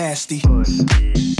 nasty. Pussy.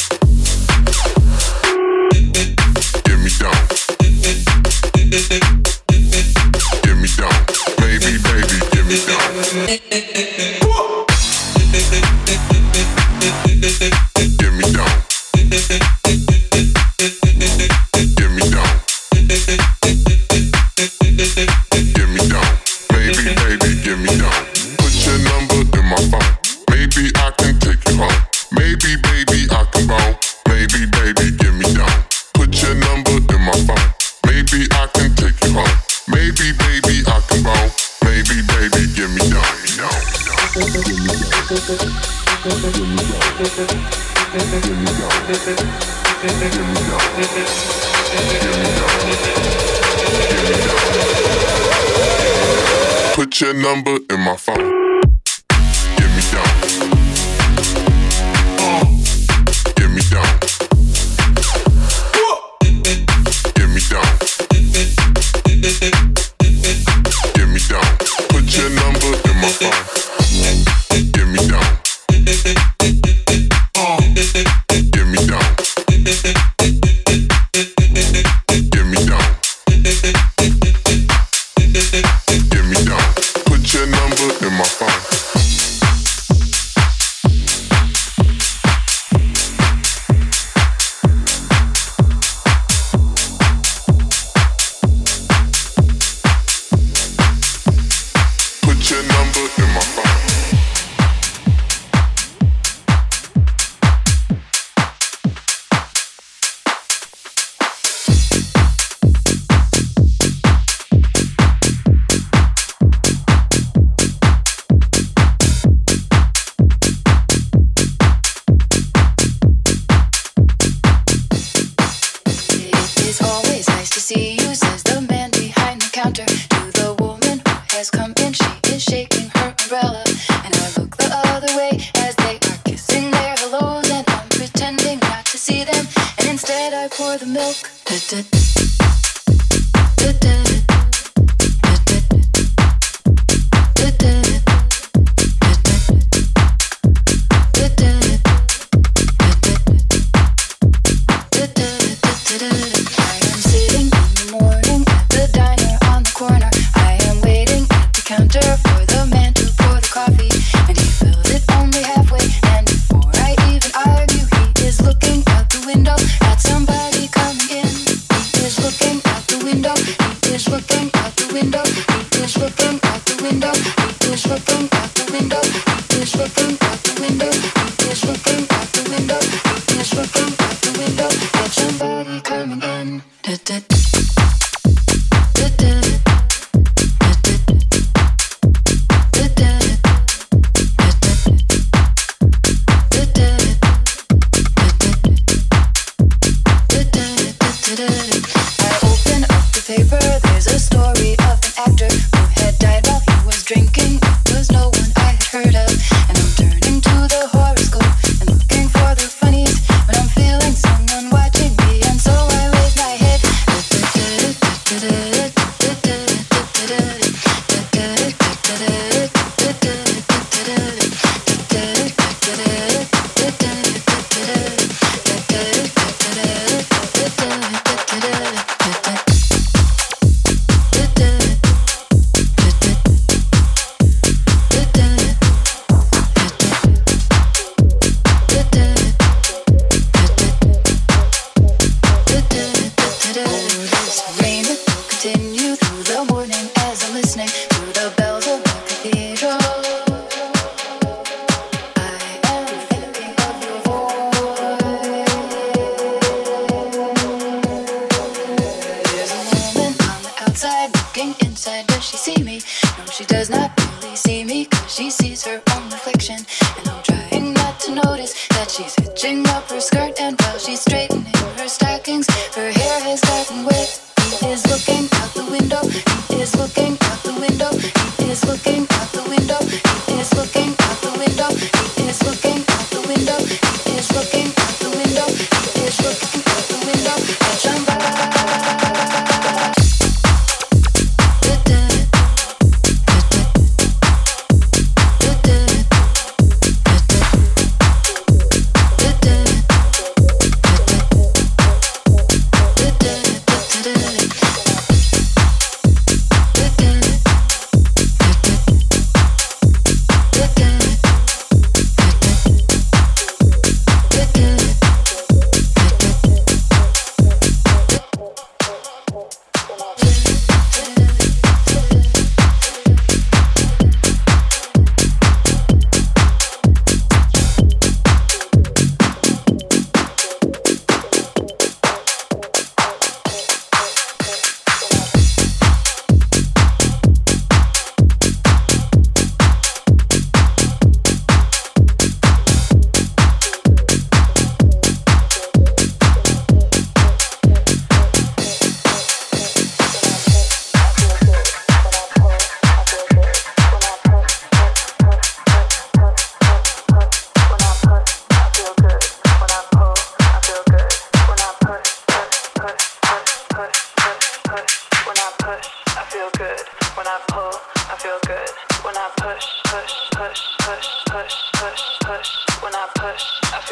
Put your number in my phone.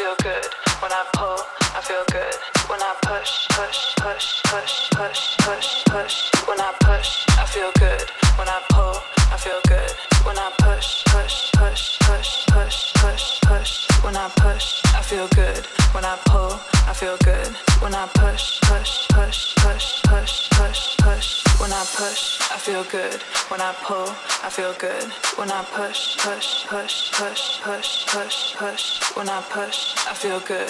Feel good push push push push push push when i push i feel good.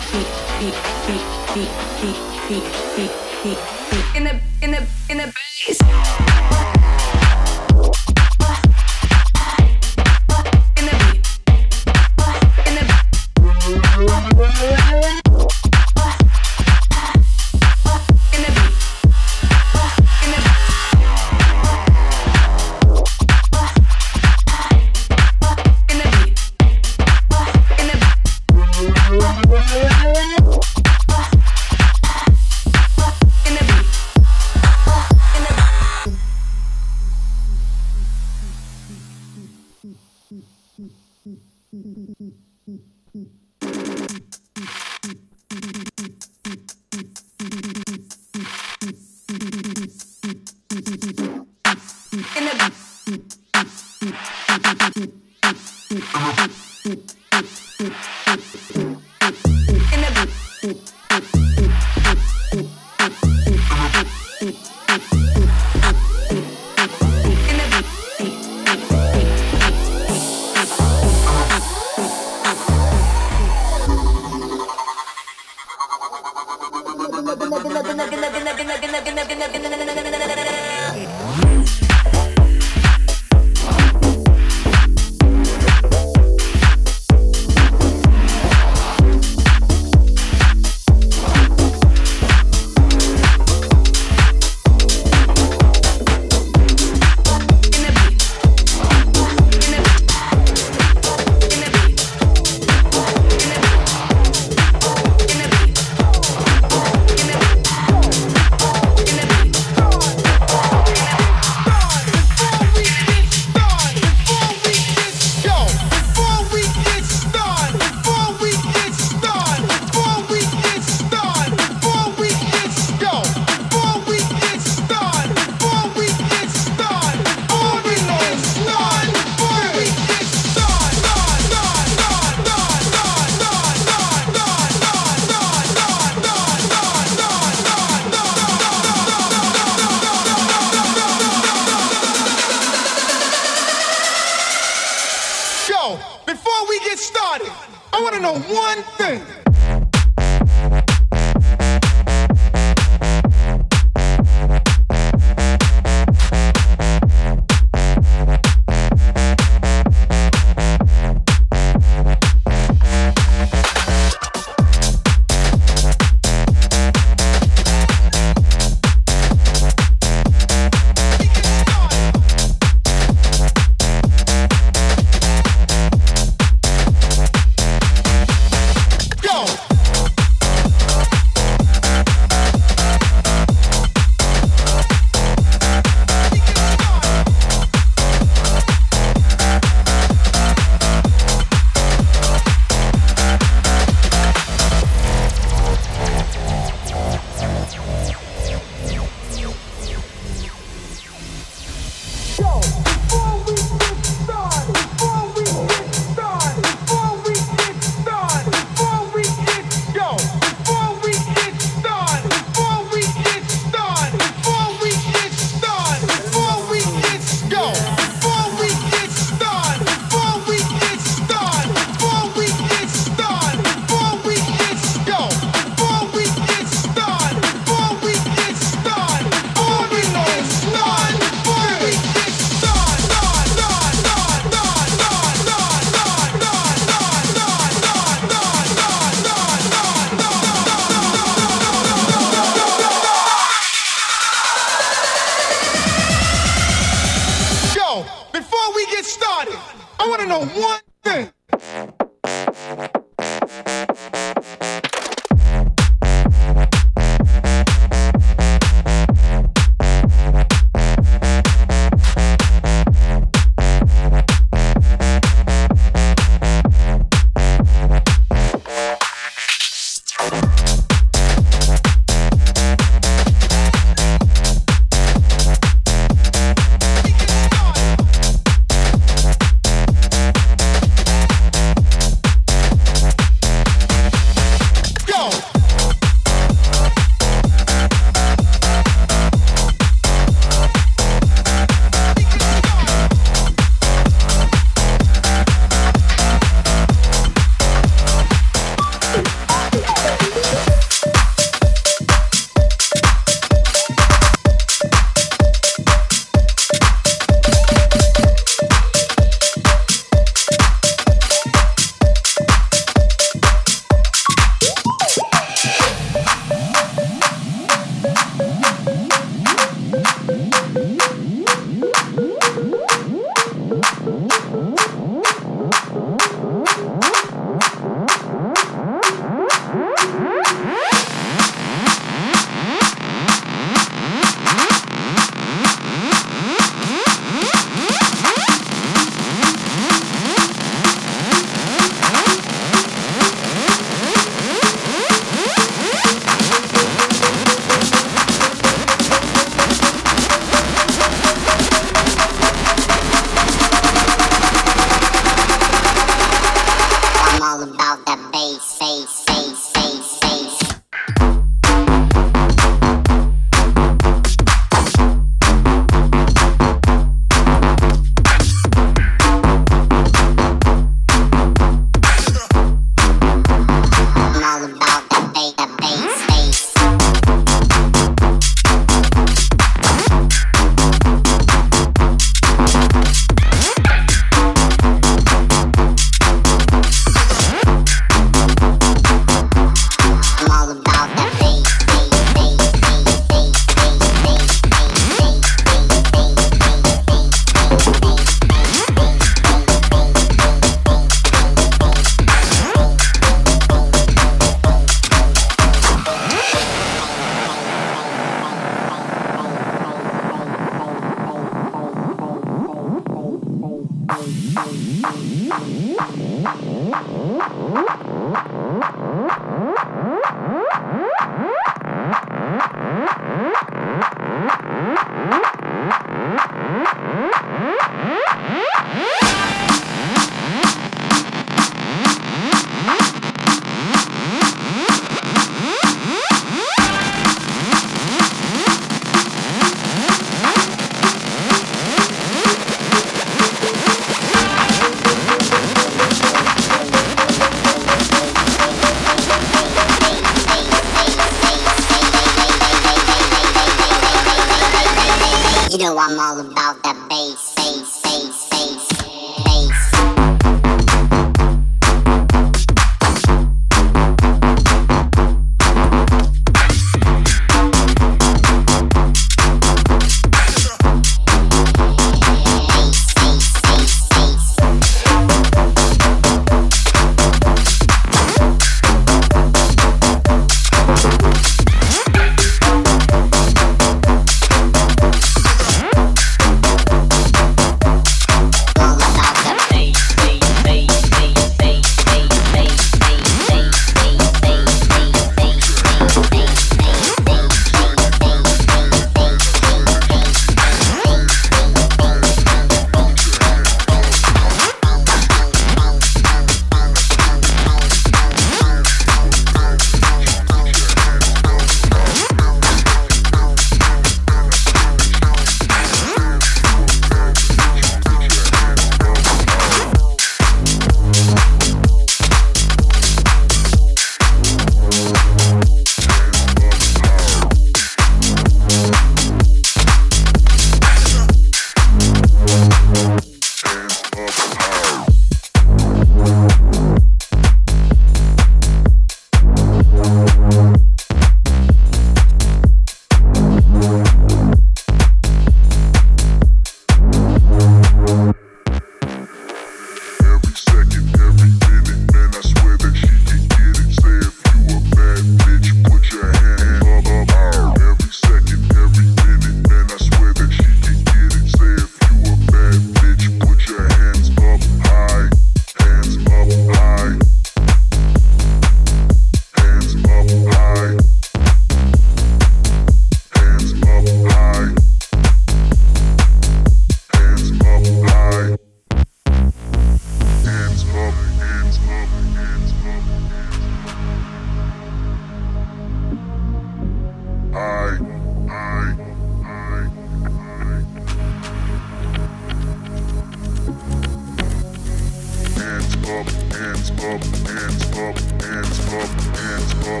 Ha ha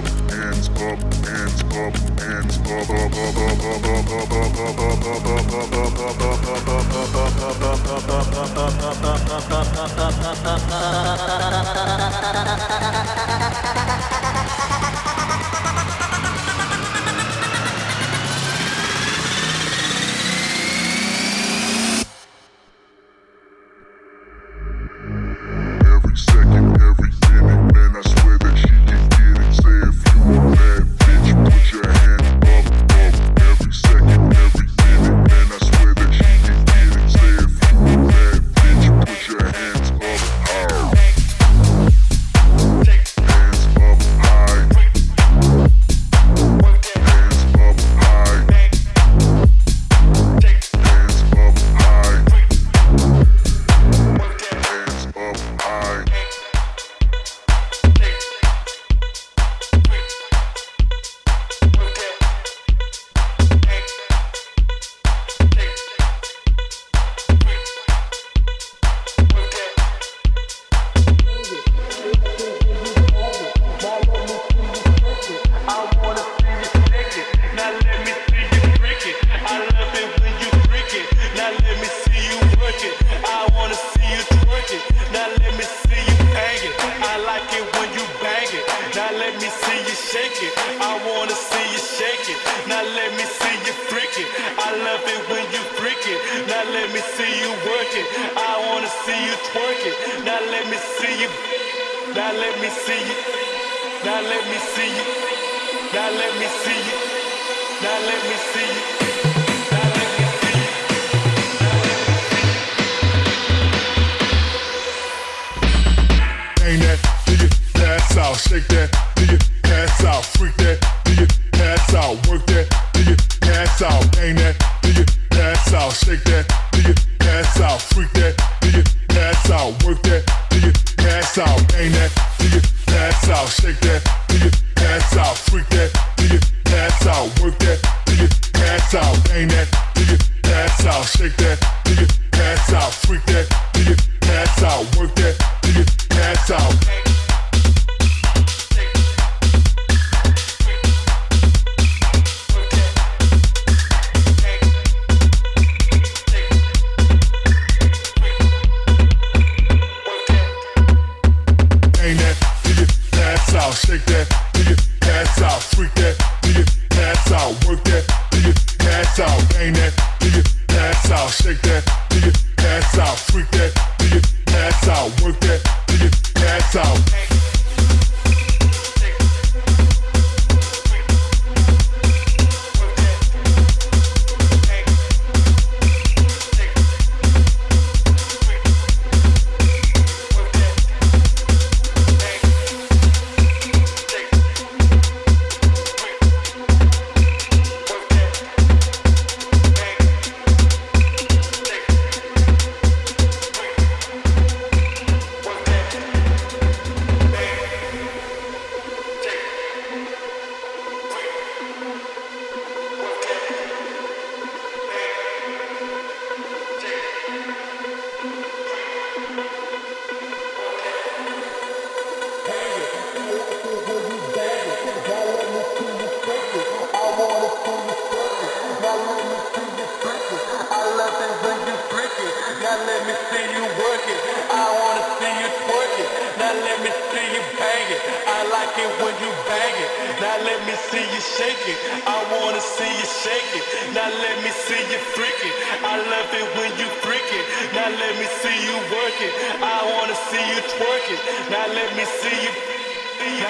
ha ha ha! shake that, do your ass out, freak that, do your ass out, work that, do your ass out, bang that, do your ass out, shake that, do your ass out, freak that, do your ass out, work that, do your ass out, bang that, do your ass out, shake that.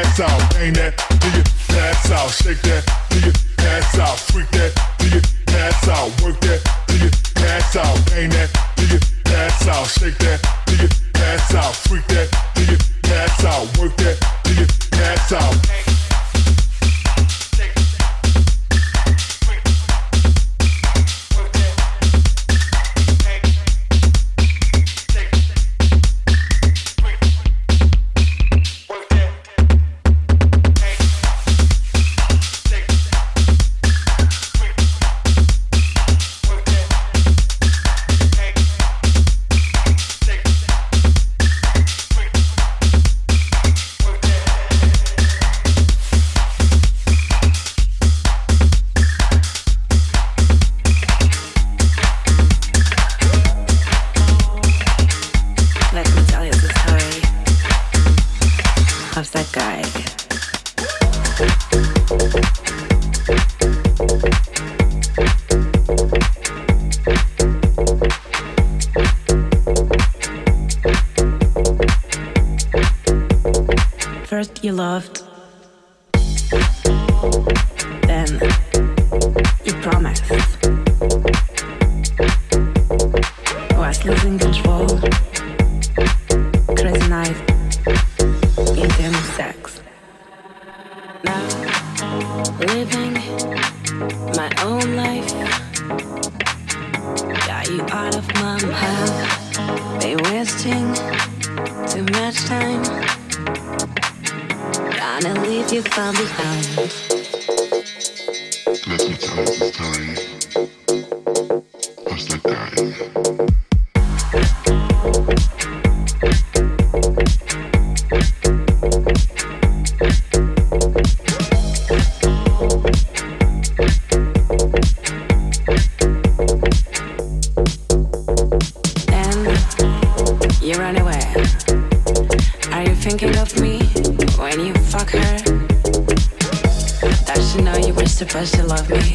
ass out, bang that to your ass out, shake that to your ass out, freak that to your ass out, work that to your ass out, bang that to your ass out, shake that to your ass out, freak that to your ass out, work that to your ass out. you out of my mind. Been wasting too much time. Gonna leave you far behind. Let me tell you the story. love me.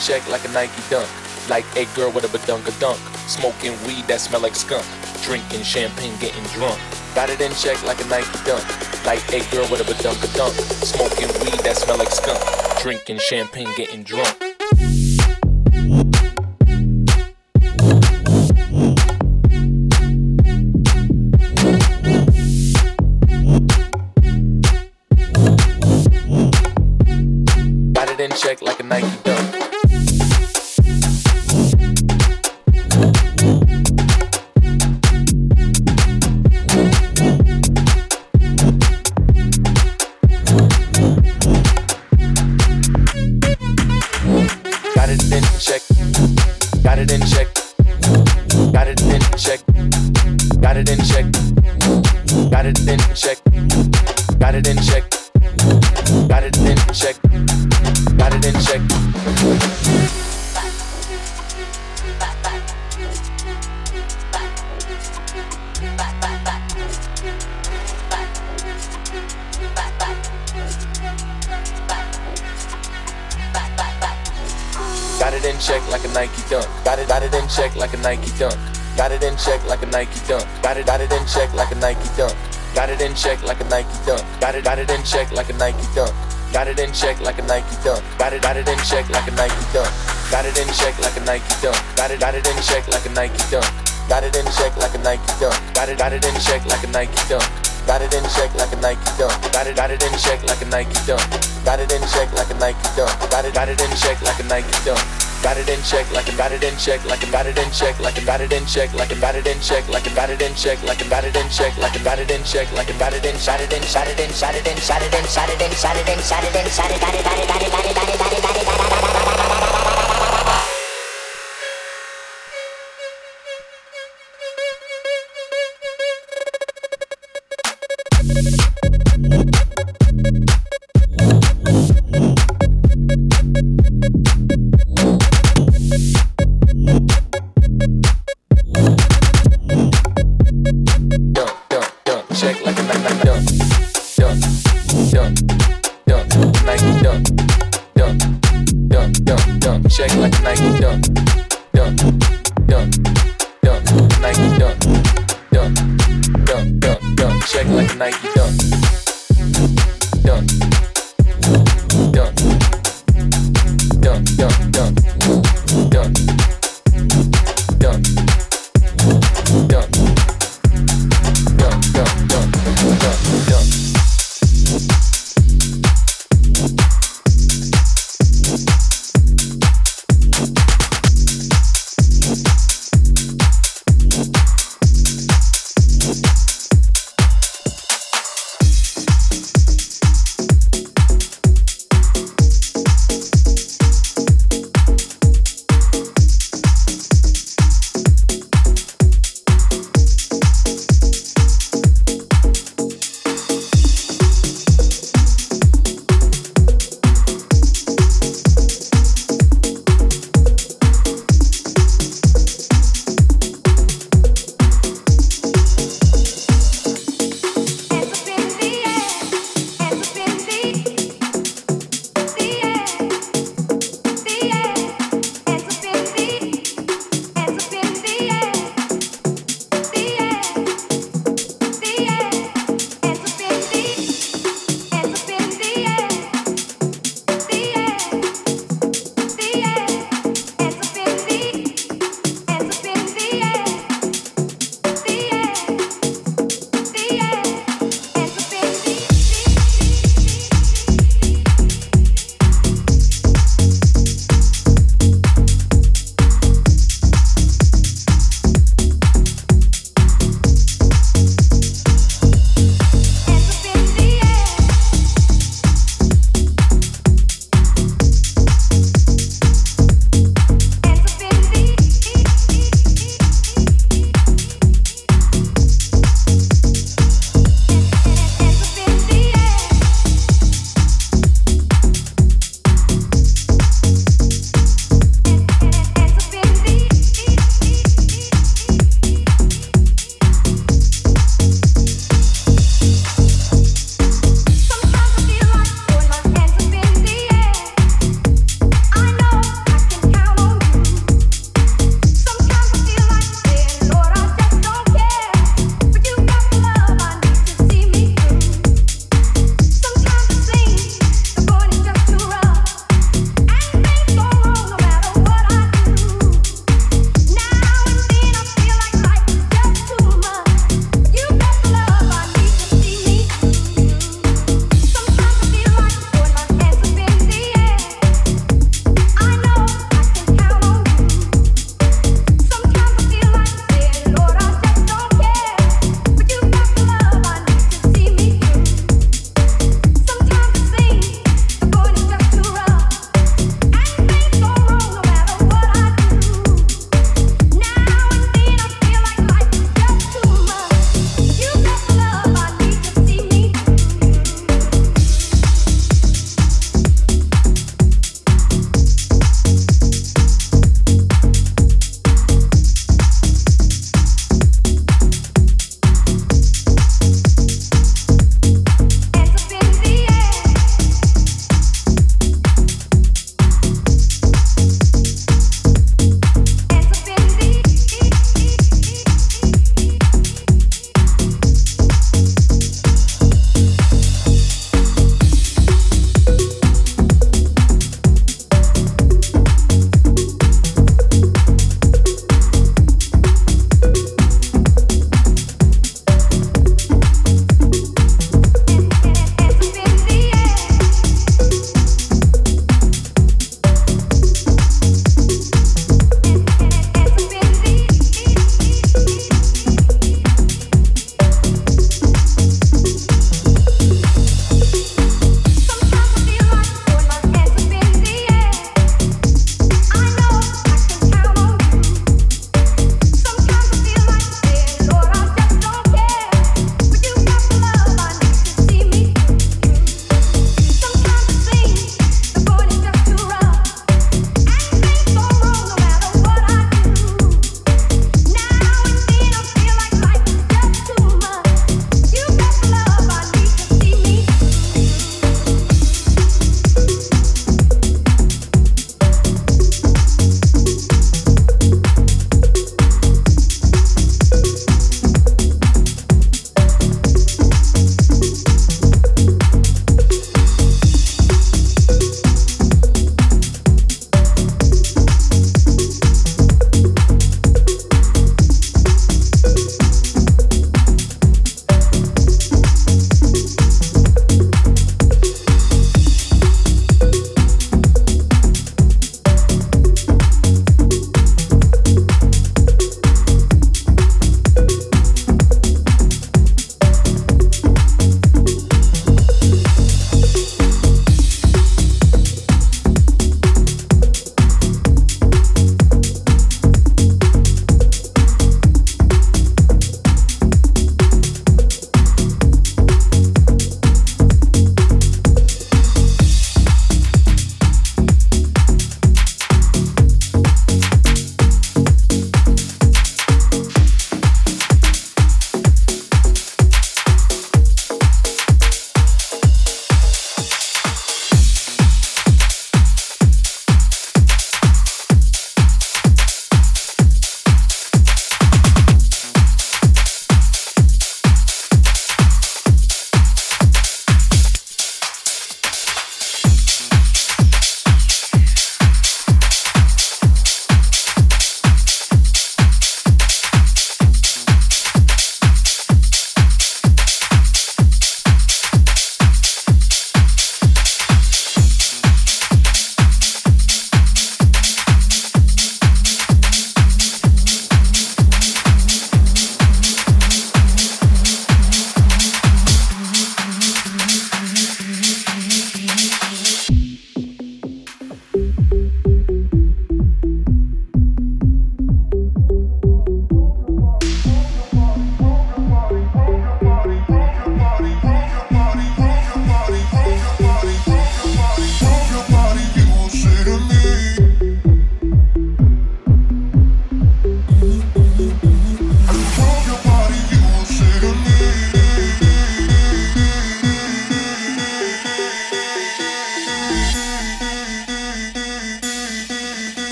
Check like a Nike dunk. Like a girl with a badunka dunk. Smoking weed that smell like skunk. Drinking champagne, getting drunk. Got it in check like a Nike dunk. Like a girl with a badunka dunk. Smoking weed that smell like skunk. Drinking champagne, getting drunk. Got it, in check like a Nike dunk. Got it in check like a Nike dunk. Got it, got it in check like a Nike dunk. Got it in check like a Nike dunk. Got it, got it in check like a Nike dunk. Got it in check like a Nike dunk. Got it, got it in check like a Nike dunk. Got it in check like a Nike dunk. Got it, got it in check like a Nike dunk. Got it in check like a Nike dunk. Got it, got it in check like a Nike dunk. It in check like a it in check like a it in check like a it in check like a it in check like a it in check like a it in check like a it in check like a got it in shot it in shot it in shot it in shot it in shot it in shot it in shot it in shot it got it got it got it got it got it got it got it got